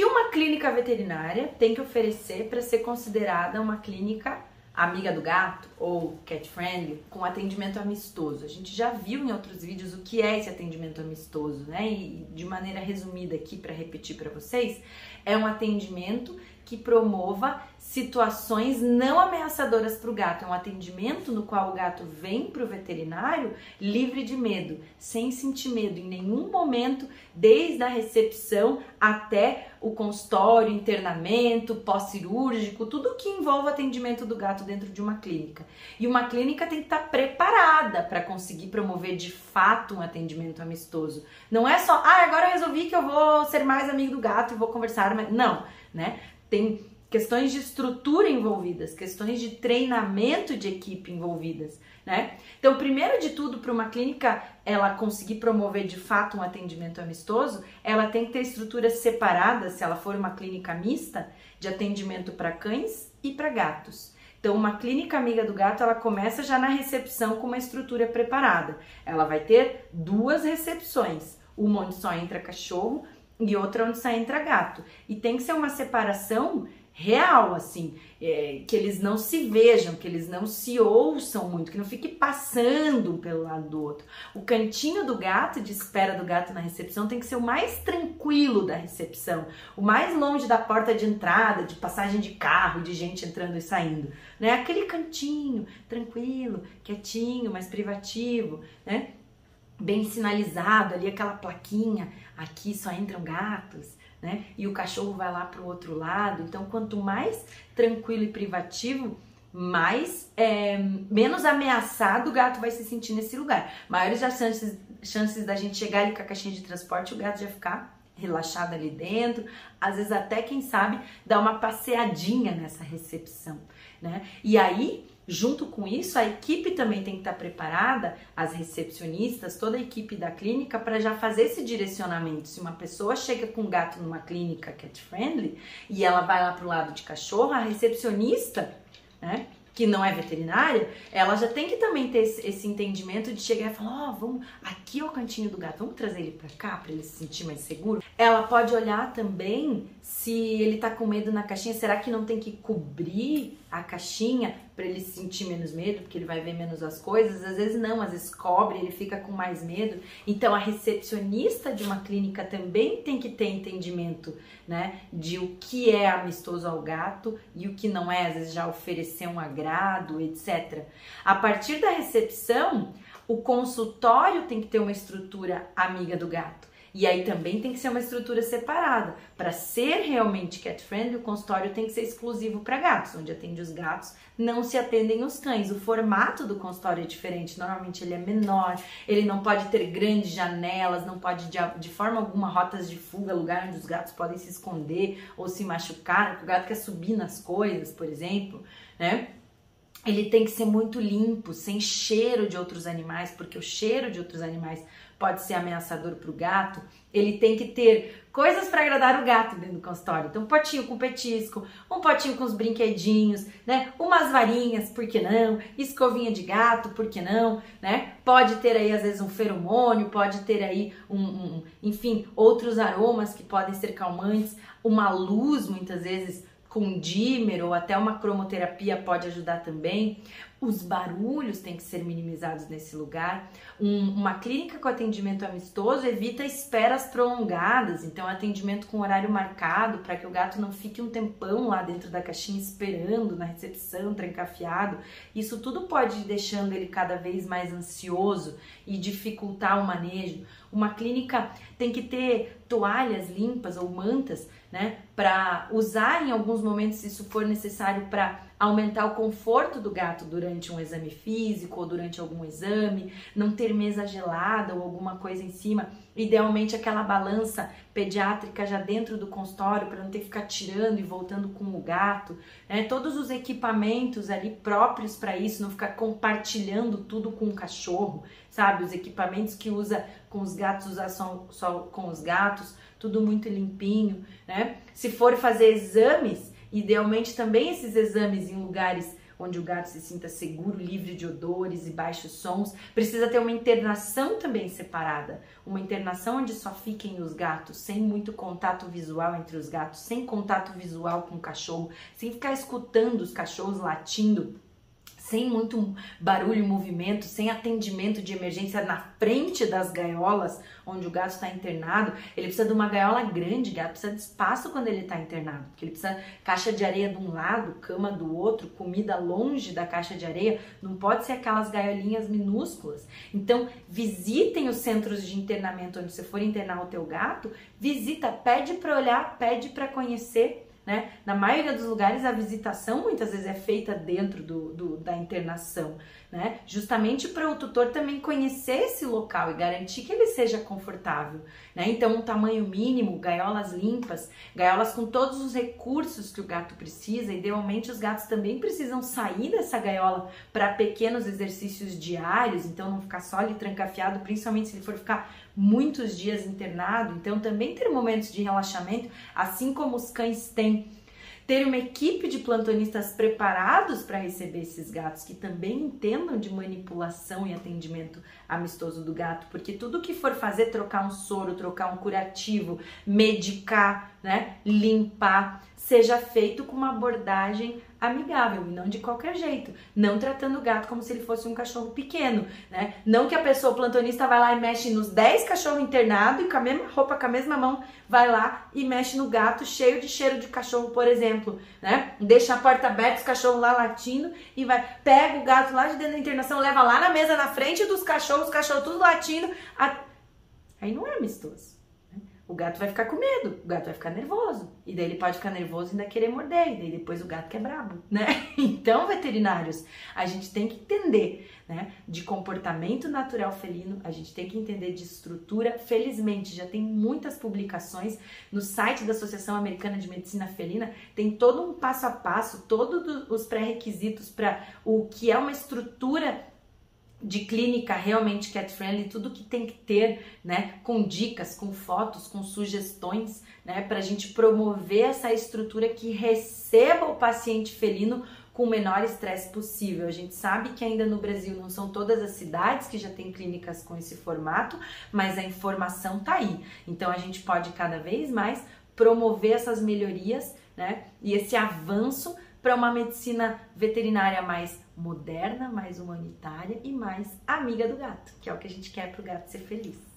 que uma clínica veterinária tem que oferecer para ser considerada uma clínica amiga do gato ou cat friendly com atendimento amistoso. A gente já viu em outros vídeos o que é esse atendimento amistoso, né? E de maneira resumida aqui para repetir para vocês, é um atendimento que promova situações não ameaçadoras para o gato. É um atendimento no qual o gato vem para o veterinário livre de medo, sem sentir medo em nenhum momento, desde a recepção até o consultório, internamento, pós-cirúrgico, tudo que envolve o atendimento do gato dentro de uma clínica. E uma clínica tem que estar preparada para conseguir promover de fato um atendimento amistoso. Não é só, ah, agora eu resolvi que eu vou ser mais amigo do gato e vou conversar, mas não, né? Tem questões de estrutura envolvidas, questões de treinamento de equipe envolvidas, né? Então, primeiro de tudo, para uma clínica ela conseguir promover de fato um atendimento amistoso, ela tem que ter estruturas separadas, se ela for uma clínica mista, de atendimento para cães e para gatos. Então, uma clínica amiga do gato, ela começa já na recepção com uma estrutura preparada. Ela vai ter duas recepções, uma onde só entra cachorro e outra onde só entra gato. E tem que ser uma separação real, assim, é, que eles não se vejam, que eles não se ouçam muito, que não fique passando um pelo lado do outro. O cantinho do gato, de espera do gato na recepção, tem que ser o mais tranquilo da recepção, o mais longe da porta de entrada, de passagem de carro, de gente entrando e saindo, né? Aquele cantinho tranquilo, quietinho, mais privativo, né? Bem sinalizado ali, aquela plaquinha aqui só entram gatos, né? E o cachorro vai lá para o outro lado. Então, quanto mais tranquilo e privativo, mais é, menos ameaçado o gato vai se sentir nesse lugar. Maiores as chances, chances da gente chegar ali com a caixinha de transporte, o gato já ficar relaxado ali dentro, às vezes até quem sabe dar uma passeadinha nessa recepção, né? E aí Junto com isso, a equipe também tem que estar preparada, as recepcionistas, toda a equipe da clínica, para já fazer esse direcionamento. Se uma pessoa chega com um gato numa clínica cat friendly e ela vai lá para o lado de cachorro, a recepcionista, né? que não é veterinária, ela já tem que também ter esse, esse entendimento de chegar e falar: Ó, oh, vamos, aqui é o cantinho do gato, vamos trazer ele para cá para ele se sentir mais seguro. Ela pode olhar também se ele tá com medo na caixinha, será que não tem que cobrir a caixinha para ele sentir menos medo, porque ele vai ver menos as coisas? Às vezes não, às vezes cobre, ele fica com mais medo. Então a recepcionista de uma clínica também tem que ter entendimento, né, de o que é amistoso ao gato e o que não é, às vezes já oferecer um agrado, etc. A partir da recepção, o consultório tem que ter uma estrutura amiga do gato. E aí também tem que ser uma estrutura separada. Para ser realmente cat friendly, o consultório tem que ser exclusivo para gatos, onde atende os gatos, não se atendem os cães. O formato do consultório é diferente, normalmente ele é menor, ele não pode ter grandes janelas, não pode de, forma alguma rotas de fuga, lugar onde os gatos podem se esconder ou se machucar, o gato quer subir nas coisas, por exemplo, né? Ele tem que ser muito limpo, sem cheiro de outros animais, porque o cheiro de outros animais pode ser ameaçador para o gato, ele tem que ter coisas para agradar o gato dentro do consultório. Então, um potinho com petisco, um potinho com os brinquedinhos, né? Umas varinhas, por que não? Escovinha de gato, por que não? Né? Pode ter aí, às vezes, um feromônio, pode ter aí, um, um enfim, outros aromas que podem ser calmantes. Uma luz, muitas vezes, com dimmer ou até uma cromoterapia pode ajudar também. Os barulhos têm que ser minimizados nesse lugar. Um, uma clínica com atendimento amistoso evita esperas prolongadas, então atendimento com horário marcado para que o gato não fique um tempão lá dentro da caixinha esperando na recepção, trancafiado. Isso tudo pode ir deixando ele cada vez mais ansioso e dificultar o manejo. Uma clínica tem que ter toalhas limpas ou mantas, né, para usar em alguns momentos se isso for necessário para aumentar o conforto do gato durante um exame físico ou durante algum exame, não ter mesa gelada ou alguma coisa em cima, idealmente aquela balança pediátrica já dentro do consultório para não ter que ficar tirando e voltando com o gato, né? Todos os equipamentos ali próprios para isso, não ficar compartilhando tudo com o cachorro, sabe? Os equipamentos que usa com os gatos, usar só, só com os gatos, tudo muito limpinho, né? Se for fazer exames, Idealmente também esses exames em lugares onde o gato se sinta seguro, livre de odores e baixos sons. Precisa ter uma internação também separada, uma internação onde só fiquem os gatos, sem muito contato visual entre os gatos, sem contato visual com o cachorro, sem ficar escutando os cachorros latindo sem muito barulho movimento, sem atendimento de emergência na frente das gaiolas onde o gato está internado, ele precisa de uma gaiola grande, o gato precisa de espaço quando ele está internado, porque ele precisa caixa de areia de um lado, cama do outro, comida longe da caixa de areia, não pode ser aquelas gaiolinhas minúsculas. Então, visitem os centros de internamento onde você for internar o teu gato, visita, pede para olhar, pede para conhecer né? Na maioria dos lugares, a visitação muitas vezes é feita dentro do, do da internação, né? justamente para o tutor também conhecer esse local e garantir que ele seja confortável. Né? Então, um tamanho mínimo, gaiolas limpas, gaiolas com todos os recursos que o gato precisa. Idealmente, os gatos também precisam sair dessa gaiola para pequenos exercícios diários, então não ficar só ali trancafiado, principalmente se ele for ficar muitos dias internado, então também ter momentos de relaxamento, assim como os cães têm. Ter uma equipe de plantonistas preparados para receber esses gatos que também entendam de manipulação e atendimento amistoso do gato, porque tudo que for fazer, trocar um soro, trocar um curativo, medicar, né, limpar, seja feito com uma abordagem amigável e não de qualquer jeito, não tratando o gato como se ele fosse um cachorro pequeno, né? Não que a pessoa plantonista vai lá e mexe nos 10 cachorros internados e com a mesma roupa, com a mesma mão, vai lá e mexe no gato cheio de cheiro de cachorro, por exemplo, né? Deixa a porta aberta, os cachorros lá latindo e vai, pega o gato lá de dentro da internação, leva lá na mesa na frente dos cachorros, os cachorros tudo latindo, a... aí não é amistoso o gato vai ficar com medo, o gato vai ficar nervoso. E daí ele pode ficar nervoso e ainda querer morder, e daí depois o gato que é brabo, né? Então, veterinários, a gente tem que entender, né, de comportamento natural felino, a gente tem que entender de estrutura. Felizmente, já tem muitas publicações no site da Associação Americana de Medicina Felina, tem todo um passo a passo, todos os pré-requisitos para o que é uma estrutura de clínica realmente cat friendly, tudo que tem que ter, né, com dicas, com fotos, com sugestões, né, para a gente promover essa estrutura que receba o paciente felino com o menor estresse possível. A gente sabe que ainda no Brasil não são todas as cidades que já têm clínicas com esse formato, mas a informação tá aí. Então a gente pode cada vez mais promover essas melhorias, né, e esse avanço para uma medicina veterinária mais moderna, mais humanitária e mais amiga do gato, que é o que a gente quer para o gato ser feliz.